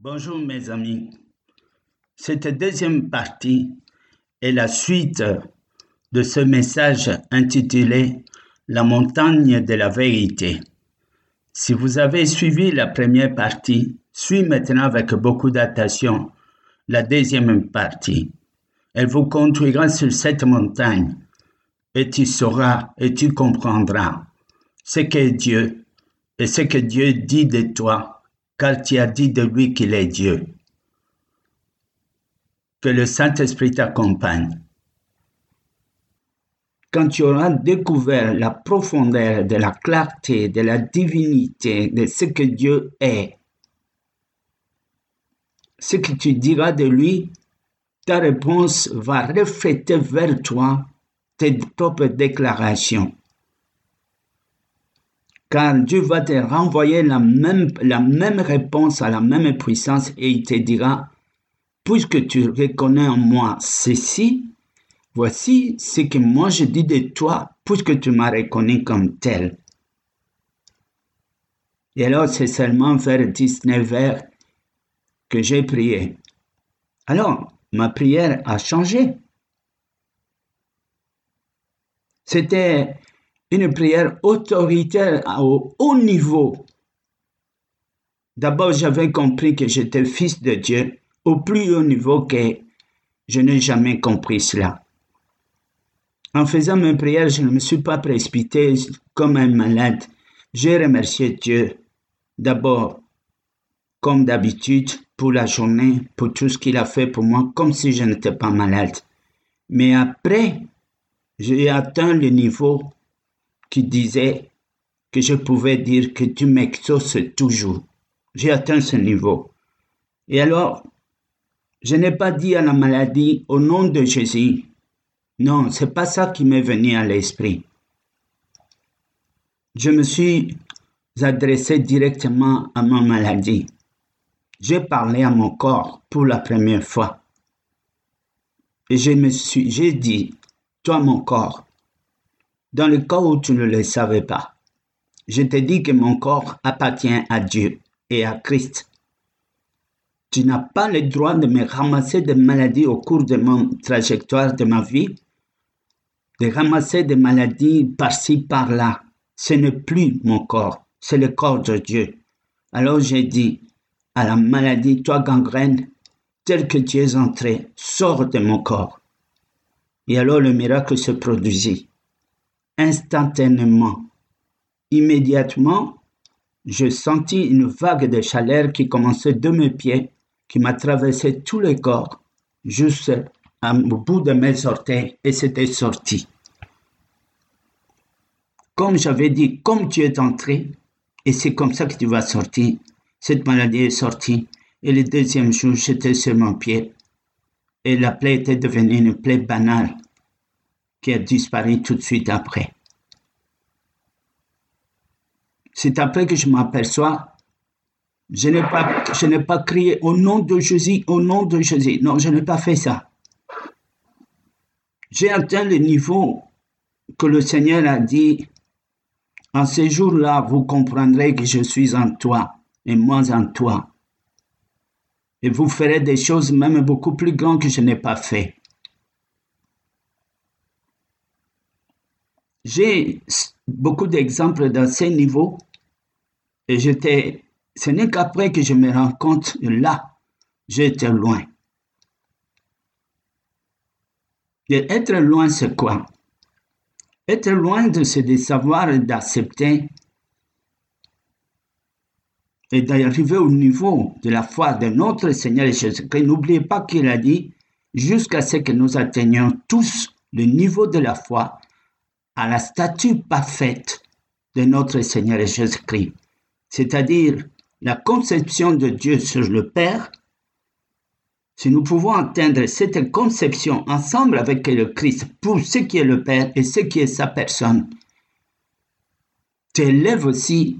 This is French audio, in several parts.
Bonjour mes amis. Cette deuxième partie est la suite de ce message intitulé La montagne de la vérité. Si vous avez suivi la première partie, suis maintenant avec beaucoup d'attention la deuxième partie. Elle vous conduira sur cette montagne et tu sauras et tu comprendras ce qu'est Dieu et ce que Dieu dit de toi, car tu as dit de lui qu'il est Dieu. Que le Saint-Esprit t'accompagne. Quand tu auras découvert la profondeur de la clarté, de la divinité, de ce que Dieu est, ce que tu diras de lui, ta réponse va refléter vers toi tes propres déclarations. Car Dieu va te renvoyer la même, la même réponse à la même puissance et il te dira, puisque tu reconnais en moi ceci, voici ce que moi je dis de toi, puisque tu m'as reconnu comme tel. Et alors c'est seulement vers 19 heures que j'ai prié. Alors, ma prière a changé. C'était une prière autoritaire au haut niveau. D'abord, j'avais compris que j'étais fils de Dieu au plus haut niveau que je n'ai jamais compris cela. En faisant mes prières, je ne me suis pas précipité comme un malade. J'ai remercié Dieu d'abord, comme d'habitude, pour la journée, pour tout ce qu'il a fait pour moi, comme si je n'étais pas malade. Mais après, j'ai atteint le niveau qui disait que je pouvais dire que tu m'exauces toujours. J'ai atteint ce niveau. Et alors, je n'ai pas dit à la maladie au nom de Jésus. Non, c'est pas ça qui m'est venu à l'esprit. Je me suis adressé directement à ma maladie. J'ai parlé à mon corps pour la première fois. Et je me suis, j'ai dit, toi mon corps, dans le cas où tu ne le savais pas, je te dis que mon corps appartient à Dieu et à Christ. Tu n'as pas le droit de me ramasser des maladies au cours de mon trajectoire de ma vie, de ramasser des maladies par-ci, par-là. Ce n'est plus mon corps, c'est le corps de Dieu. Alors j'ai dit à la maladie, toi gangrène, tel que tu es entré, sors de mon corps. Et alors le miracle se produisit. Instantanément, immédiatement, je sentis une vague de chaleur qui commençait de mes pieds, qui m'a traversé tout le corps, juste au bout de mes orteils, et c'était sorti. Comme j'avais dit, comme tu es entré, et c'est comme ça que tu vas sortir, cette maladie est sortie, et le deuxième jour, j'étais sur mon pied, et la plaie était devenue une plaie banale qui a disparu tout de suite après. C'est après que je m'aperçois, je n'ai pas, pas crié au nom de Jésus, au nom de Jésus. Non, je n'ai pas fait ça. J'ai atteint le niveau que le Seigneur a dit, en ce jour-là, vous comprendrez que je suis en toi et moi en toi. Et vous ferez des choses même beaucoup plus grandes que je n'ai pas fait. J'ai beaucoup d'exemples dans ces niveaux et j'étais, ce n'est qu'après que je me rends compte là, j'étais loin. Et être loin, c'est quoi? Être loin de ce de savoir et d'accepter et d'arriver au niveau de la foi de notre Seigneur Jésus-Christ. N'oubliez pas qu'il a dit, jusqu'à ce que nous atteignions tous le niveau de la foi à la statue parfaite de notre Seigneur Jésus-Christ, c'est-à-dire la conception de Dieu sur le Père. Si nous pouvons atteindre cette conception ensemble avec le Christ pour ce qui est le Père et ce qui est sa personne, t'élève aussi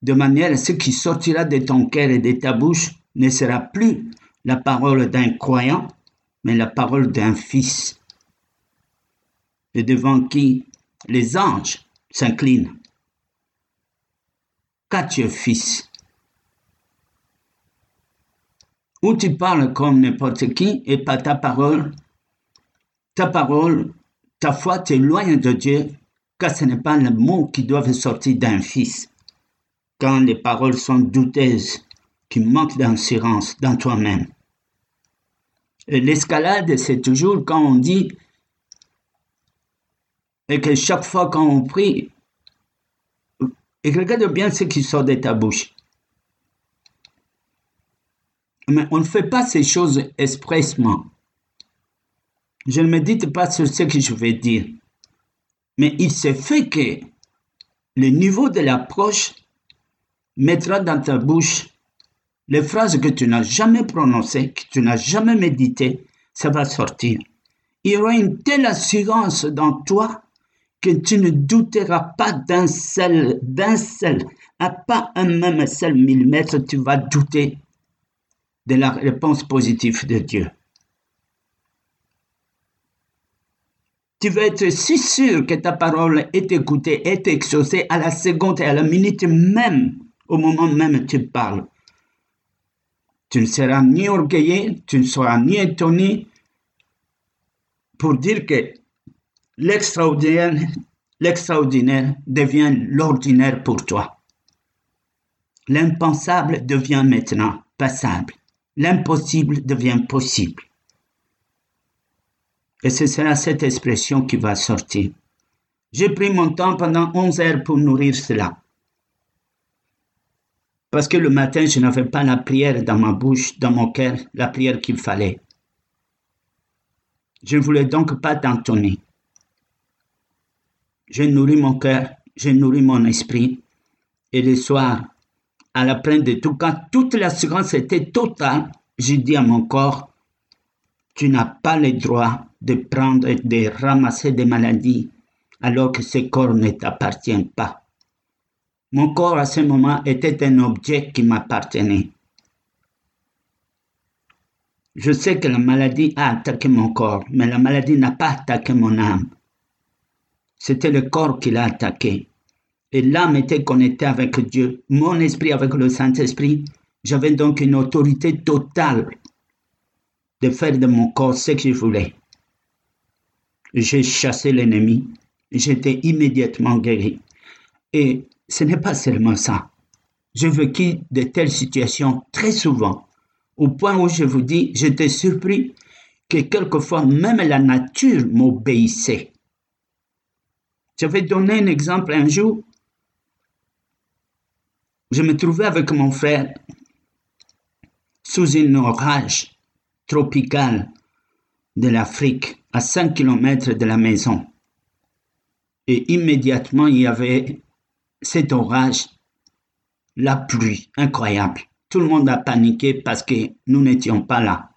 de manière à ce qui sortira de ton cœur et de ta bouche ne sera plus la parole d'un croyant, mais la parole d'un fils, et devant qui les anges s'inclinent. Car tu es fils. Ou tu parles comme n'importe qui et pas ta parole. Ta parole, ta foi t'éloigne de Dieu, car ce n'est pas le mot qui doit sortir d'un fils. Quand les paroles sont douteuses, qui manquent d'assurance dans toi-même. L'escalade, c'est toujours quand on dit et que chaque fois qu'on prie, et regarde bien ce qui sort de ta bouche. Mais on ne fait pas ces choses expressement. Je ne médite pas sur ce que je vais dire. Mais il se fait que le niveau de l'approche mettra dans ta bouche les phrases que tu n'as jamais prononcées, que tu n'as jamais méditées, ça va sortir. Il y aura une telle assurance dans toi tu ne douteras pas d'un seul, d'un seul, à pas un même seul millimètre, tu vas douter de la réponse positive de Dieu. Tu vas être si sûr que ta parole est écoutée, est exaucée à la seconde et à la minute même, au moment même tu parles. Tu ne seras ni orgueillé, tu ne seras ni étonné pour dire que l'extraordinaire, devient l'ordinaire pour toi. L'impensable devient maintenant passable. L'impossible devient possible. Et ce sera cette expression qui va sortir. J'ai pris mon temps pendant 11 heures pour nourrir cela. Parce que le matin, je n'avais pas la prière dans ma bouche, dans mon cœur, la prière qu'il fallait. Je ne voulais donc pas t'entonner. J'ai nourri mon cœur, j'ai nourri mon esprit. Et le soir, à la plainte de tout, quand toute l'assurance était totale, j'ai dit à mon corps, tu n'as pas le droit de prendre et de ramasser des maladies alors que ce corps ne t'appartient pas. Mon corps à ce moment était un objet qui m'appartenait. Je sais que la maladie a attaqué mon corps, mais la maladie n'a pas attaqué mon âme. C'était le corps qui l'a attaqué. Et l'âme était connectée avec Dieu, mon esprit avec le Saint-Esprit. J'avais donc une autorité totale de faire de mon corps ce que je voulais. J'ai chassé l'ennemi. J'étais immédiatement guéri. Et ce n'est pas seulement ça. J'ai vécu de telles situations très souvent au point où je vous dis, j'étais surpris que quelquefois même la nature m'obéissait. Je vais donner un exemple. Un jour, je me trouvais avec mon frère sous un orage tropical de l'Afrique, à 5 km de la maison. Et immédiatement, il y avait cet orage, la pluie incroyable. Tout le monde a paniqué parce que nous n'étions pas là.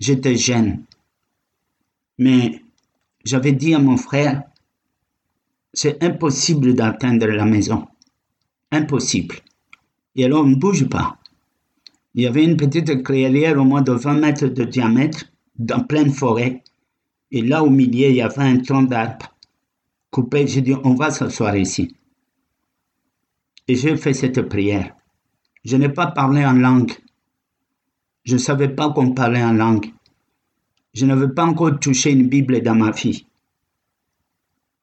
J'étais jeune. Mais j'avais dit à mon frère, c'est impossible d'atteindre la maison. Impossible. Et alors on ne bouge pas. Il y avait une petite clairière au moins de 20 mètres de diamètre, dans pleine forêt. Et là au milieu, il y avait un tronc d'arbre coupé. J'ai dit, on va s'asseoir ici. Et j'ai fait cette prière. Je n'ai pas parlé en langue. Je ne savais pas qu'on parlait en langue. Je n'avais pas encore touché une Bible dans ma vie.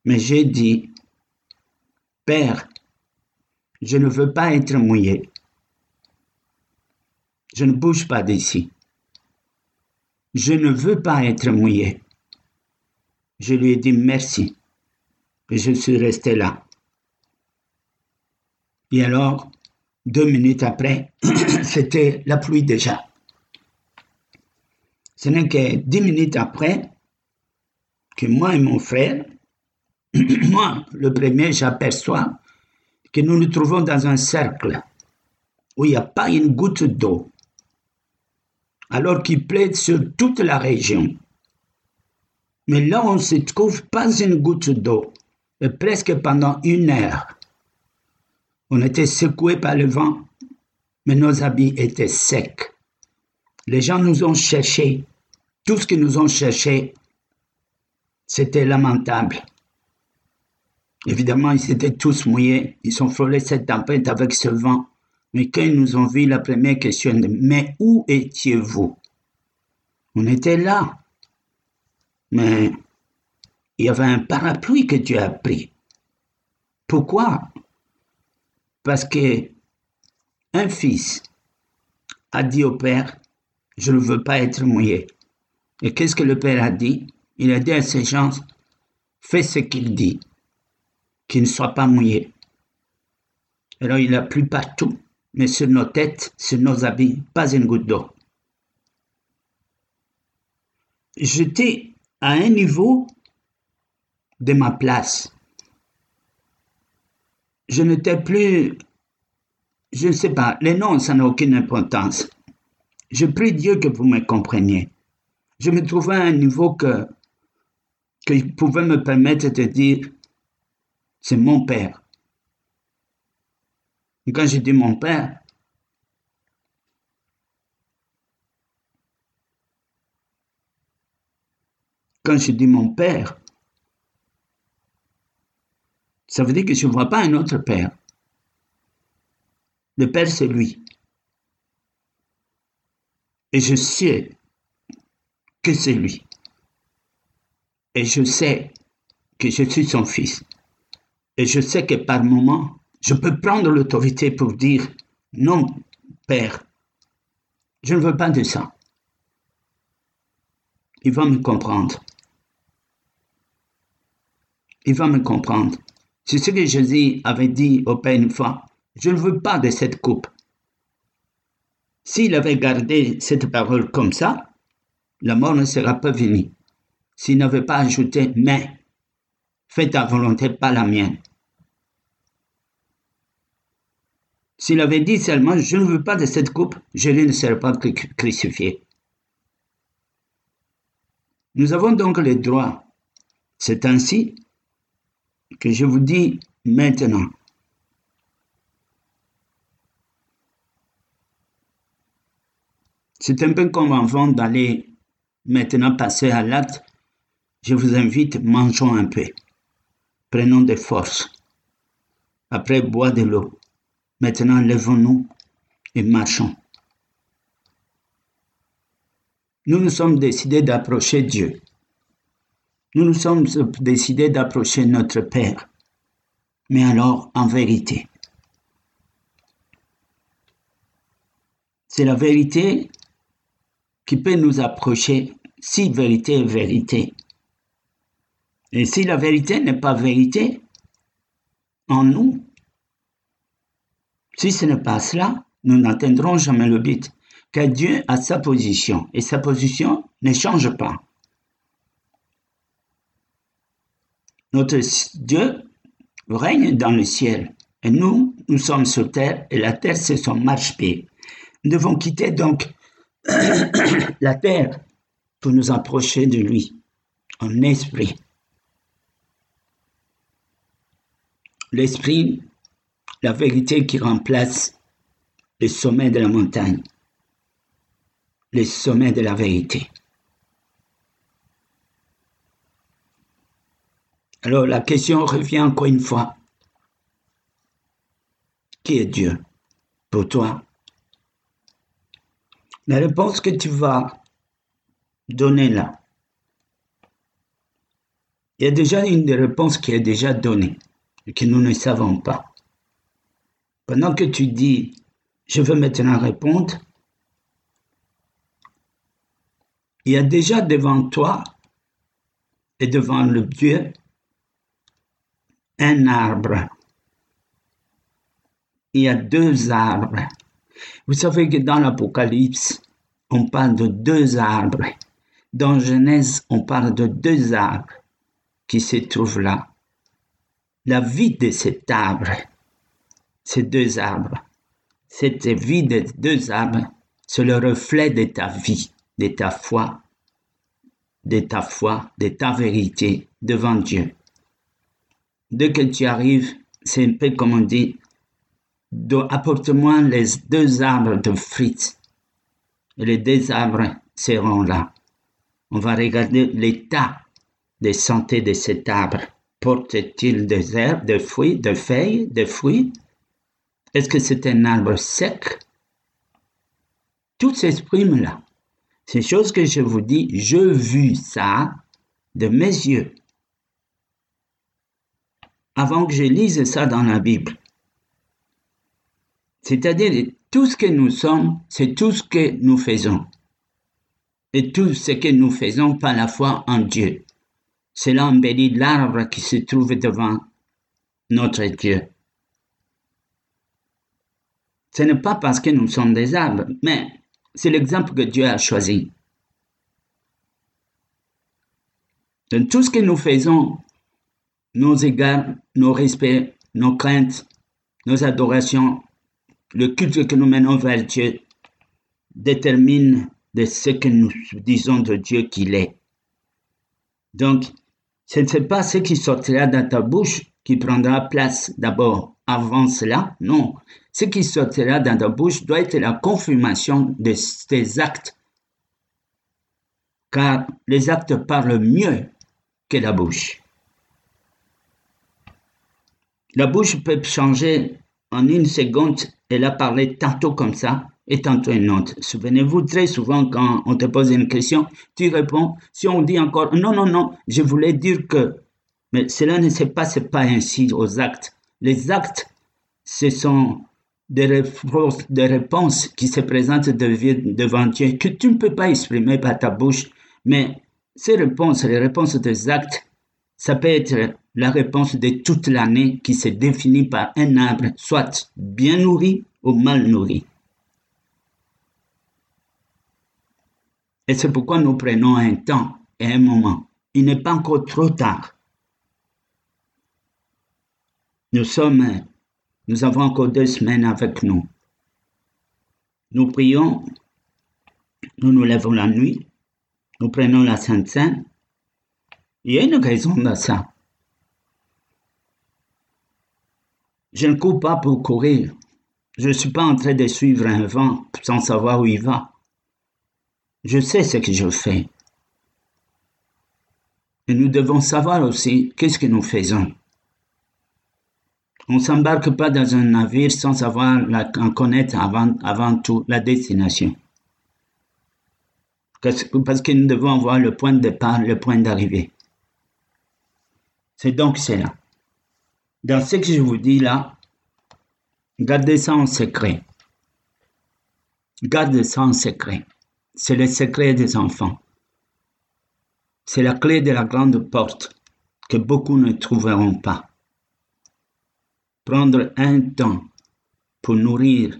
Mais j'ai dit, Père, je ne veux pas être mouillé. Je ne bouge pas d'ici. Je ne veux pas être mouillé. Je lui ai dit merci. Et je suis resté là. Et alors, deux minutes après, c'était la pluie déjà. Ce n'est que dix minutes après que moi et mon frère, moi, le premier, j'aperçois que nous nous trouvons dans un cercle où il n'y a pas une goutte d'eau, alors qu'il plaît sur toute la région. Mais là, on ne se trouve pas une goutte d'eau, et presque pendant une heure. On était secoués par le vent, mais nos habits étaient secs. Les gens nous ont cherchés. Tout ce qu'ils nous ont cherché, c'était lamentable. Évidemment, ils étaient tous mouillés. Ils ont frôlé cette tempête avec ce vent Mais quand ils nous ont vu, la première question, mais où étiez-vous? On était là. Mais il y avait un parapluie que Dieu a pris. Pourquoi? Parce que un fils a dit au père, je ne veux pas être mouillé. Et qu'est-ce que le père a dit? Il a dit à ses gens, fais ce qu'il dit, qu'il ne soit pas mouillé. Alors il a plu partout, mais sur nos têtes, sur nos habits, pas une goutte d'eau. J'étais à un niveau de ma place. Je n'étais plus, je ne sais pas, les noms, ça n'a aucune importance. Je prie Dieu que vous me compreniez. Je me trouvais à un niveau que, qu'il pouvait me permettre de dire, c'est mon père. Quand je dis mon père, quand je dis mon père, ça veut dire que je ne vois pas un autre père. Le père, c'est lui. Et je sais que c'est lui. Et je sais que je suis son fils. Et je sais que par moment, je peux prendre l'autorité pour dire non, Père, je ne veux pas de ça. Il va me comprendre. Il va me comprendre. C'est ce que Jésus avait dit au Père une fois. Je ne veux pas de cette coupe. S'il avait gardé cette parole comme ça, la mort ne sera pas venue. S'il n'avait pas ajouté mais, fais ta volonté, pas la mienne. S'il avait dit seulement je ne veux pas de cette coupe, Jésus ne serait pas crucifié. Nous avons donc le droit. C'est ainsi que je vous dis maintenant. C'est un peu comme avant d'aller maintenant passer à l'acte. Je vous invite, mangeons un peu. Prenons des forces. Après, bois de l'eau. Maintenant, levons-nous et marchons. Nous nous sommes décidés d'approcher Dieu. Nous nous sommes décidés d'approcher notre Père. Mais alors, en vérité, c'est la vérité qui peut nous approcher si vérité est vérité. Et si la vérité n'est pas vérité en nous, si ce n'est pas cela, nous n'atteindrons jamais le but. Car Dieu a sa position et sa position ne change pas. Notre Dieu règne dans le ciel et nous, nous sommes sur terre et la terre c'est son marche-pied. Nous devons quitter donc la terre pour nous approcher de lui en esprit. L'esprit, la vérité qui remplace le sommet de la montagne, le sommet de la vérité. Alors la question revient encore une fois. Qui est Dieu pour toi? La réponse que tu vas donner là, il y a déjà une réponse qui est déjà donnée et que nous ne savons pas. Pendant que tu dis, je veux maintenant répondre, il y a déjà devant toi et devant le Dieu un arbre. Il y a deux arbres. Vous savez que dans l'Apocalypse, on parle de deux arbres. Dans Genèse, on parle de deux arbres qui se trouvent là. La vie de cet arbre, ces deux arbres, cette vie de deux arbres, c'est le reflet de ta vie, de ta foi, de ta foi, de ta vérité devant Dieu dès que tu arrives, c'est un peu comme on dit, apporte-moi les deux arbres de frites. Les deux arbres seront là. On va regarder l'état de santé de cet arbre. Porte-t-il des herbes, des fruits, des feuilles, des fruits? Est-ce que c'est un arbre sec? Tout s'exprime là. Ces choses que je vous dis, je vis ça de mes yeux avant que je lise ça dans la Bible. C'est-à-dire, tout ce que nous sommes, c'est tout ce que nous faisons. Et tout ce que nous faisons par la foi en Dieu. Cela embellit l'arbre qui se trouve devant notre Dieu. Ce n'est pas parce que nous sommes des arbres, mais c'est l'exemple que Dieu a choisi. Dans tout ce que nous faisons, nos égards, nos respects, nos craintes, nos adorations, le culte que nous menons vers Dieu détermine de ce que nous disons de Dieu qu'il est. Donc, ce n'est pas ce qui sortira dans ta bouche qui prendra place d'abord avant cela, non. Ce qui sortira dans ta bouche doit être la confirmation de tes actes. Car les actes parlent mieux que la bouche. La bouche peut changer en une seconde. Elle a parlé tantôt comme ça et tantôt une autre. Souvenez-vous, très souvent, quand on te pose une question, tu réponds. Si on dit encore non, non, non, je voulais dire que. Mais cela ne se passe pas ainsi aux actes. Les actes, ce sont des réponses, qui se présentent devant Dieu que tu ne peux pas exprimer par ta bouche. Mais ces réponses, les réponses des actes, ça peut être la réponse de toute l'année qui se définit par un arbre soit bien nourri ou mal nourri. Et c'est pourquoi nous prenons un temps et un moment. Il n'est pas encore trop tard. Nous sommes, nous avons encore deux semaines avec nous. Nous prions, nous nous lèvons la nuit, nous prenons la Sainte Sainte, il y a une raison de ça. Je ne cours pas pour courir. Je ne suis pas en train de suivre un vent sans savoir où il va. Je sais ce que je fais. Et nous devons savoir aussi qu'est-ce que nous faisons. On ne s'embarque pas dans un navire sans savoir en connaître avant, avant tout la destination. Parce que nous devons voir le point de départ, le point d'arrivée. C'est donc cela. Dans ce que je vous dis là, gardez ça en secret. Gardez ça en secret. C'est le secret des enfants. C'est la clé de la grande porte que beaucoup ne trouveront pas. Prendre un temps pour nourrir,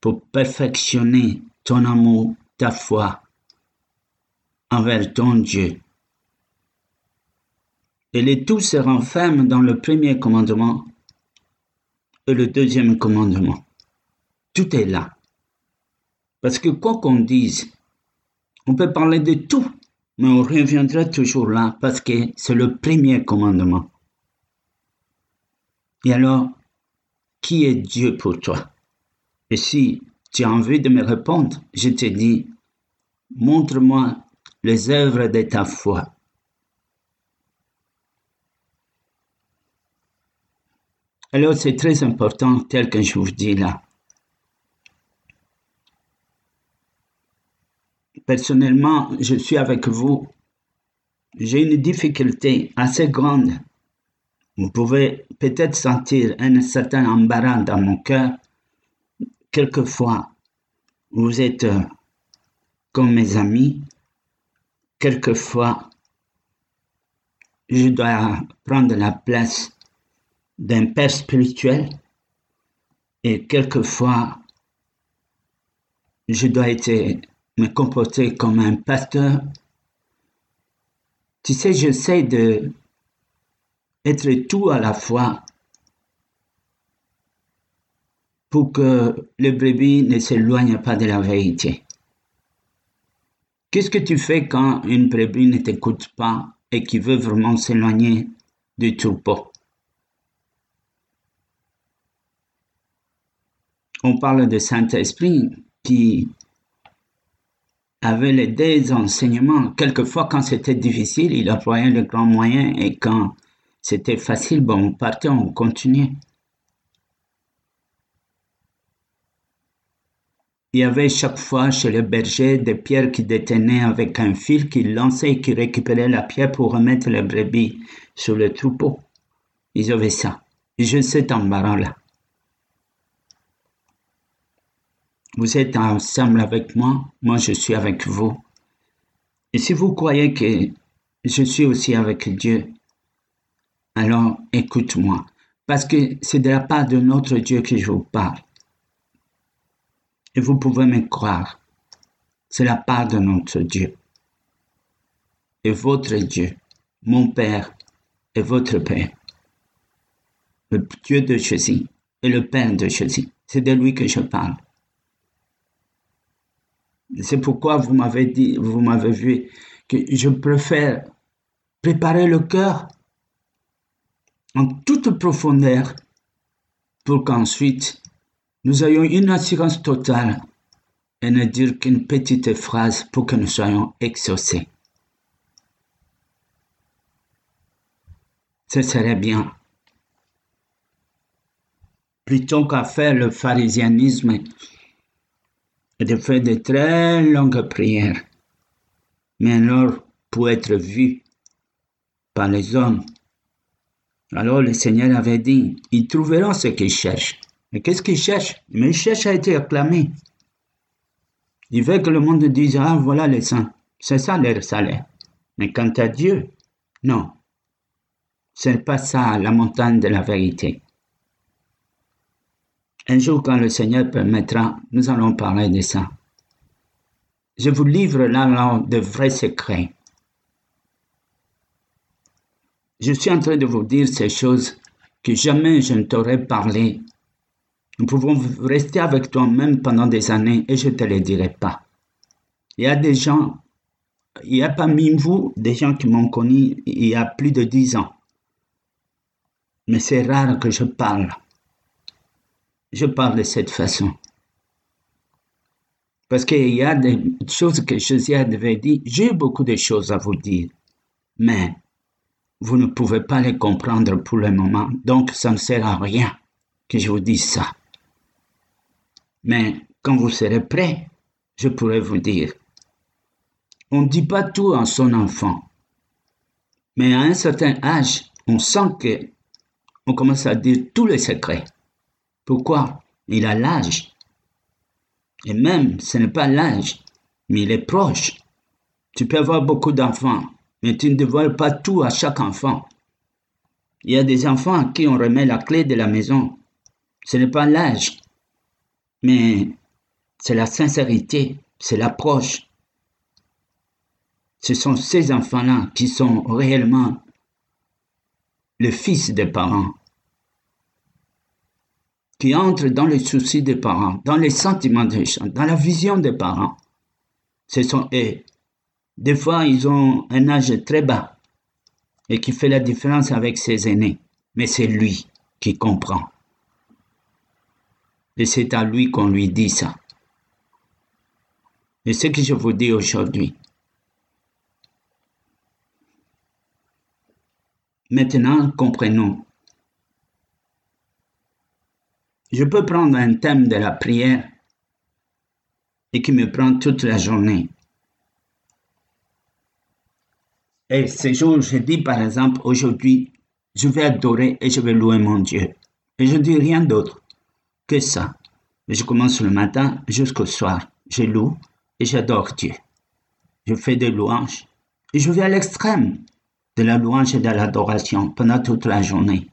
pour perfectionner ton amour, ta foi envers ton Dieu et les tout se renferment dans le premier commandement et le deuxième commandement. Tout est là. Parce que quoi qu'on dise, on peut parler de tout, mais on reviendra toujours là parce que c'est le premier commandement. Et alors, qui est Dieu pour toi? Et si tu as envie de me répondre, je te dis, montre-moi les œuvres de ta foi. Alors c'est très important tel que je vous dis là. Personnellement, je suis avec vous. J'ai une difficulté assez grande. Vous pouvez peut-être sentir un certain embarras dans mon cœur. Quelquefois, vous êtes euh, comme mes amis. Quelquefois, je dois prendre la place d'un père spirituel et quelquefois je dois être, me comporter comme un pasteur. Tu sais, j'essaie de être tout à la fois pour que le brebis ne s'éloigne pas de la vérité. Qu'est-ce que tu fais quand une brebis ne t'écoute pas et qui veut vraiment s'éloigner du troupeau? On parle de Saint-Esprit qui avait les deux enseignements. Quelquefois, quand c'était difficile, il employait le grand moyen et quand c'était facile, bon, on partait, on continuait. il y avait chaque fois chez le berger des pierres qui détenaient avec un fil qu'il lançait et qui récupérait la pierre pour remettre les brebis sur le troupeau. Ils avaient ça. J'ai cet embarras-là. Vous êtes ensemble avec moi, moi je suis avec vous. Et si vous croyez que je suis aussi avec Dieu, alors écoute-moi, parce que c'est de la part de notre Dieu que je vous parle. Et vous pouvez me croire, c'est la part de notre Dieu. Et votre Dieu, mon Père et votre Père, le Dieu de Jésus et le Père de Jésus, c'est de lui que je parle. C'est pourquoi vous m'avez dit, vous m'avez vu que je préfère préparer le cœur en toute profondeur pour qu'ensuite nous ayons une assurance totale et ne dire qu'une petite phrase pour que nous soyons exaucés. Ce serait bien. Plutôt qu'à faire le pharisianisme et de faire de très longues prières, mais alors pour être vu par les hommes alors le Seigneur avait dit, ils trouveront ce qu'ils cherchent. Mais qu'est-ce qu'ils cherchent Mais ils cherchent à être acclamés. Ils veulent que le monde dise, ah voilà les saints. C'est ça leur salaire. Mais quant à Dieu, non. Ce n'est pas ça la montagne de la vérité. Un jour, quand le Seigneur permettra, nous allons parler de ça. Je vous livre là, de vrais secrets. Je suis en train de vous dire ces choses que jamais je ne t'aurais parlé. Nous pouvons rester avec toi-même pendant des années et je ne te les dirai pas. Il y a des gens, il y a parmi vous des gens qui m'ont connu il y a plus de dix ans. Mais c'est rare que je parle. Je parle de cette façon. Parce qu'il y a des choses que Josiah devait dire. J'ai beaucoup de choses à vous dire. Mais vous ne pouvez pas les comprendre pour le moment, donc ça ne sert à rien que je vous dise ça. Mais quand vous serez prêt, je pourrai vous dire. On ne dit pas tout à son enfant, mais à un certain âge, on sent que on commence à dire tous les secrets. Pourquoi? Il a l'âge. Et même, ce n'est pas l'âge, mais il est proche. Tu peux avoir beaucoup d'enfants, mais tu ne dévoiles pas tout à chaque enfant. Il y a des enfants à qui on remet la clé de la maison. Ce n'est pas l'âge, mais c'est la sincérité, c'est l'approche. Ce sont ces enfants-là qui sont réellement le fils des parents, qui entrent dans les soucis des parents, dans les sentiments des gens, dans la vision des parents. Ce sont eux des fois, ils ont un âge très bas et qui fait la différence avec ses aînés. Mais c'est lui qui comprend. Et c'est à lui qu'on lui dit ça. Et ce que je vous dis aujourd'hui. Maintenant, comprenons. Je peux prendre un thème de la prière et qui me prend toute la journée. Et ce jour, je dis par exemple, aujourd'hui, je vais adorer et je vais louer mon Dieu. Et je dis rien d'autre que ça. Je commence le matin jusqu'au soir. Je loue et j'adore Dieu. Je fais des louanges et je vais à l'extrême de la louange et de l'adoration pendant toute la journée.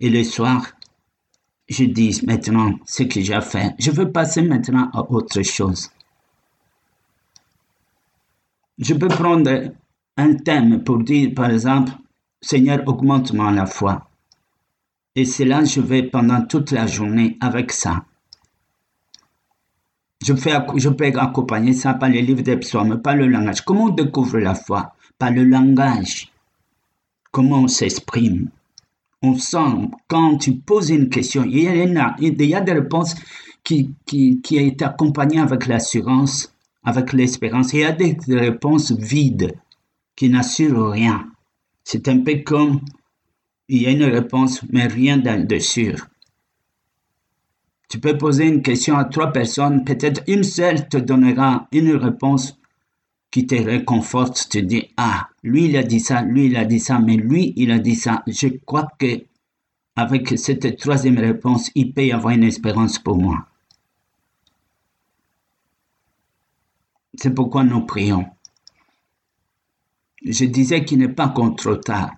Et le soir, je dis maintenant ce que j'ai fait. Je veux passer maintenant à autre chose. Je peux prendre un thème pour dire, par exemple, Seigneur, augmente-moi la foi. Et c'est là je vais pendant toute la journée avec ça. Je, fais, je peux accompagner ça par les livres des psaumes, par le langage. Comment on découvre la foi? Par le langage. Comment on s'exprime? On sent, quand tu poses une question, il y a, il y a des réponses qui, qui, qui accompagnées avec l'assurance, avec l'espérance. Il y a des réponses vides qui n'assure rien. C'est un peu comme il y a une réponse, mais rien de sûr. Tu peux poser une question à trois personnes, peut-être une seule te donnera une réponse qui te réconforte, te dit, ah, lui il a dit ça, lui il a dit ça, mais lui il a dit ça. Je crois que avec cette troisième réponse, il peut y avoir une espérance pour moi. C'est pourquoi nous prions. Je disais qu'il n'est pas trop tard.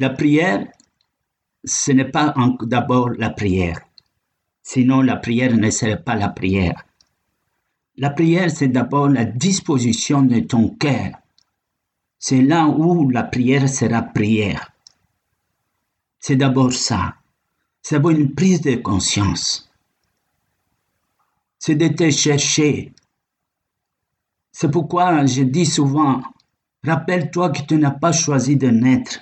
La prière, ce n'est pas d'abord la prière. Sinon, la prière ne serait pas la prière. La prière, c'est d'abord la disposition de ton cœur. C'est là où la prière sera prière. C'est d'abord ça. C'est d'abord une prise de conscience. C'est de te chercher. C'est pourquoi je dis souvent, rappelle-toi que tu n'as pas choisi de naître.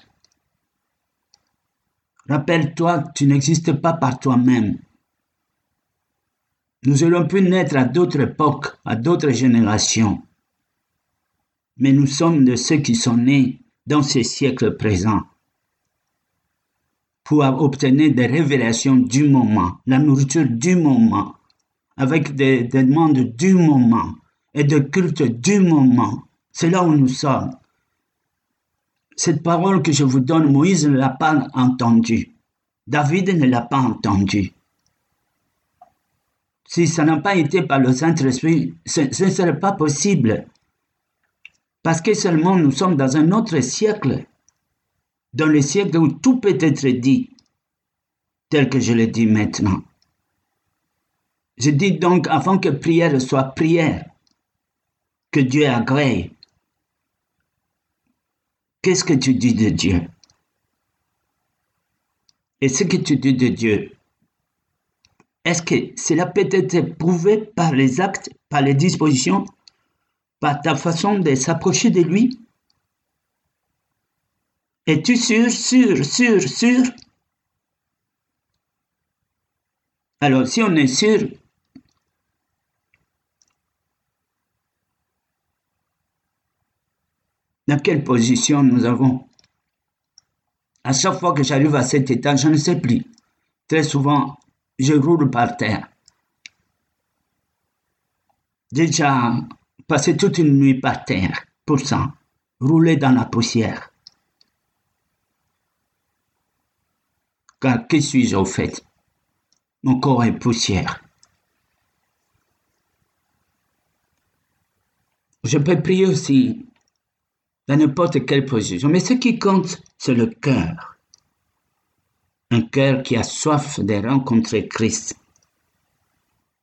Rappelle-toi que tu n'existes pas par toi-même. Nous aurions pu naître à d'autres époques, à d'autres générations. Mais nous sommes de ceux qui sont nés dans ces siècles présents pour obtenir des révélations du moment, la nourriture du moment, avec des, demandes du moment et de culte du moment. C'est là où nous sommes. Cette parole que je vous donne, Moïse ne l'a pas entendue. David ne l'a pas entendue. Si ça n'a pas été par le Saint-Esprit, ce ne serait pas possible. Parce que seulement nous sommes dans un autre siècle, dans le siècle où tout peut être dit, tel que je le dis maintenant. Je dis donc, avant que prière soit prière, que Dieu agrée, qu'est-ce que tu dis de Dieu? Et ce que tu dis de Dieu, est-ce que cela peut être prouvé par les actes, par les dispositions, par ta façon de s'approcher de lui? Es-tu sûr, sûr, sûr, sûr? Alors, si on est sûr, dans quelle position nous avons? À chaque fois que j'arrive à cet état, je ne sais plus. Très souvent, je roule par terre. Déjà passé toute une nuit par terre, pour ça, rouler dans la poussière. Car que suis-je au fait? Mon corps est poussière. Je peux prier aussi dans n'importe quelle position, mais ce qui compte, c'est le cœur un cœur qui a soif de rencontrer Christ.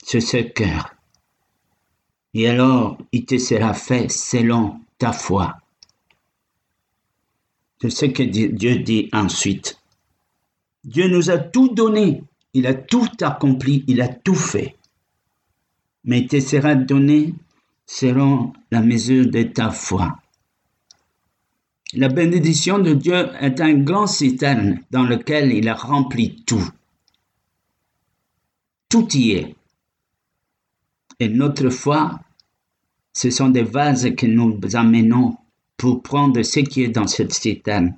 C'est ce cœur. Et alors, il te sera fait selon ta foi. C'est ce que Dieu dit ensuite. Dieu nous a tout donné, il a tout accompli, il a tout fait. Mais il te sera donné selon la mesure de ta foi. La bénédiction de Dieu est un grand citerne dans lequel il a rempli tout. Tout y est. Et notre foi, ce sont des vases que nous amenons pour prendre ce qui est dans cette citerne.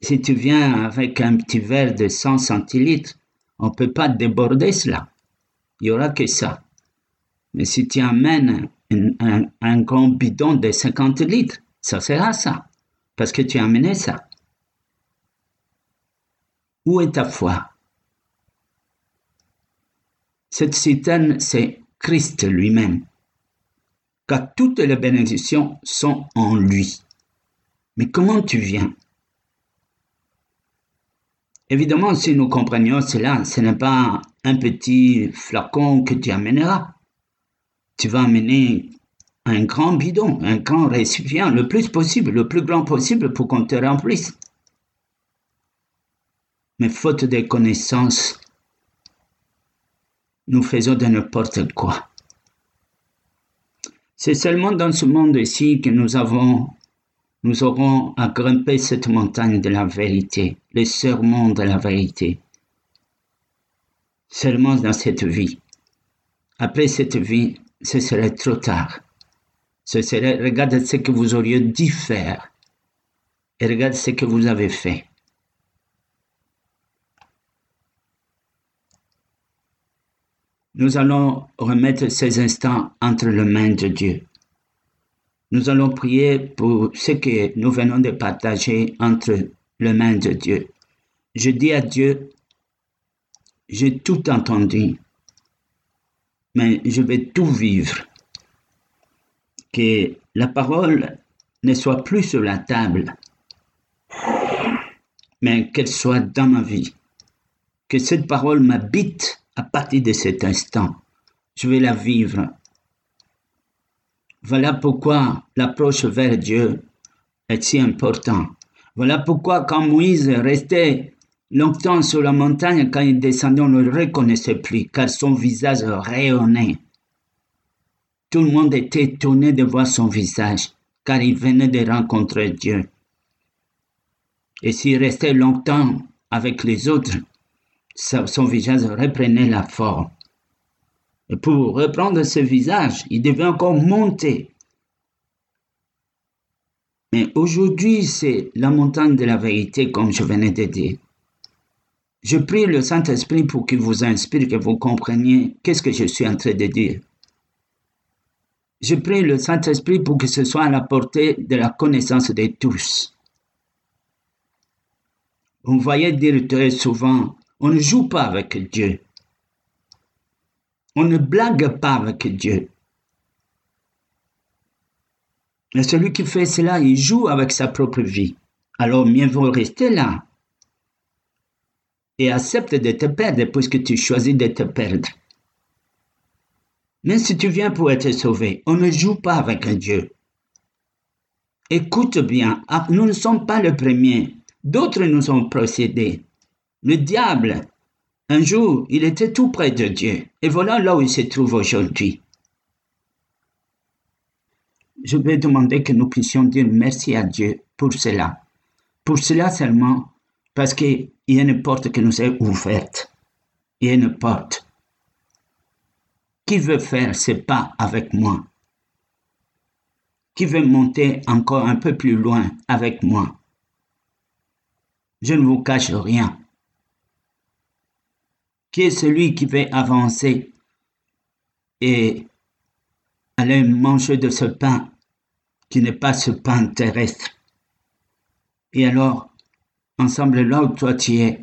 Si tu viens avec un petit verre de 100 centilitres, on ne peut pas déborder cela. Il n'y aura que ça. Mais si tu amènes un, un grand bidon de 50 litres, ça sera ça, parce que tu as amené ça. Où est ta foi? Cette citerne, c'est Christ lui-même, car toutes les bénédictions sont en lui. Mais comment tu viens? Évidemment, si nous comprenions cela, ce n'est pas un petit flacon que tu amèneras. Tu vas amener un grand bidon, un grand récipient, le plus possible, le plus grand possible pour qu'on te remplisse. Mais faute de connaissances, nous faisons de n'importe quoi. C'est seulement dans ce monde ici que nous avons, aurons à grimper cette montagne de la vérité, le serment de la vérité. Seulement dans cette vie. Après cette vie, ce serait trop tard. Ce serait, regarde ce que vous auriez dû faire et regarde ce que vous avez fait. nous allons remettre ces instants entre les mains de Dieu. Nous allons prier pour ce que nous venons de partager entre les mains de Dieu. Je dis à Dieu, j'ai tout entendu, mais je vais tout vivre. Que la parole ne soit plus sur la table, mais qu'elle soit dans ma vie. Que cette parole m'habite à partir de cet instant. Je vais la vivre voilà pourquoi l'approche vers Dieu est si importante. Voilà pourquoi quand Moïse restait longtemps sur la montagne, quand il descendait, on ne le reconnaissait plus, car son visage rayonnait. Tout le monde était étonné de voir son visage, car il venait de rencontrer Dieu. Et s'il restait longtemps avec les autres, son visage reprenait la forme. Et pour reprendre ce visage, il devait encore monter. Mais aujourd'hui, c'est la montagne de la vérité, comme je venais de dire. Je prie le Saint-Esprit pour qu'il vous inspire, que vous compreniez qu'est-ce que je suis en train de dire. Je prie le Saint-Esprit pour que ce soit à la portée de la connaissance de tous. Vous voyez dire très souvent, on ne joue pas avec Dieu. On ne blague pas avec Dieu. Mais celui qui fait cela, il joue avec sa propre vie. Alors mieux vaut rester là et accepte de te perdre puisque tu choisis de te perdre. Mais si tu viens pour être sauvé, on ne joue pas avec un Dieu. Écoute bien, ah, nous ne sommes pas le premier. D'autres nous ont procédés. Le diable un jour, il était tout près de Dieu, et voilà là où il se trouve aujourd'hui. Je vais demander que nous puissions dire merci à Dieu pour cela. Pour cela seulement, parce qu'il y a une porte qui nous est ouverte. Il y a une porte. Qui veut faire ce pas avec moi? Qui veut monter encore un peu plus loin avec moi? Je ne vous cache rien qui est celui qui veut avancer et aller manger de ce pain qui n'est pas ce pain terrestre? Et alors, ensemble là où toi tu es,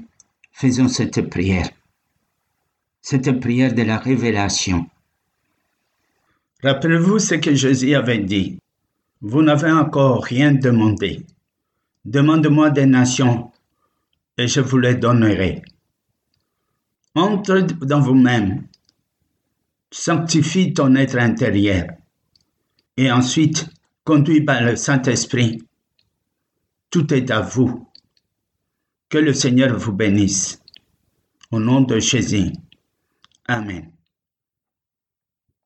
faisons cette prière. Cette prière de la révélation. Rappelez-vous ce que Jésus avait dit. Vous n'avez encore rien demandé. Demande-moi des nations et je vous les donnerai. Entre dans vous-même, sanctifie ton être intérieur et ensuite, conduit par le Saint-Esprit, tout est à vous. Que le Seigneur vous bénisse. Au nom de Jésus. Amén.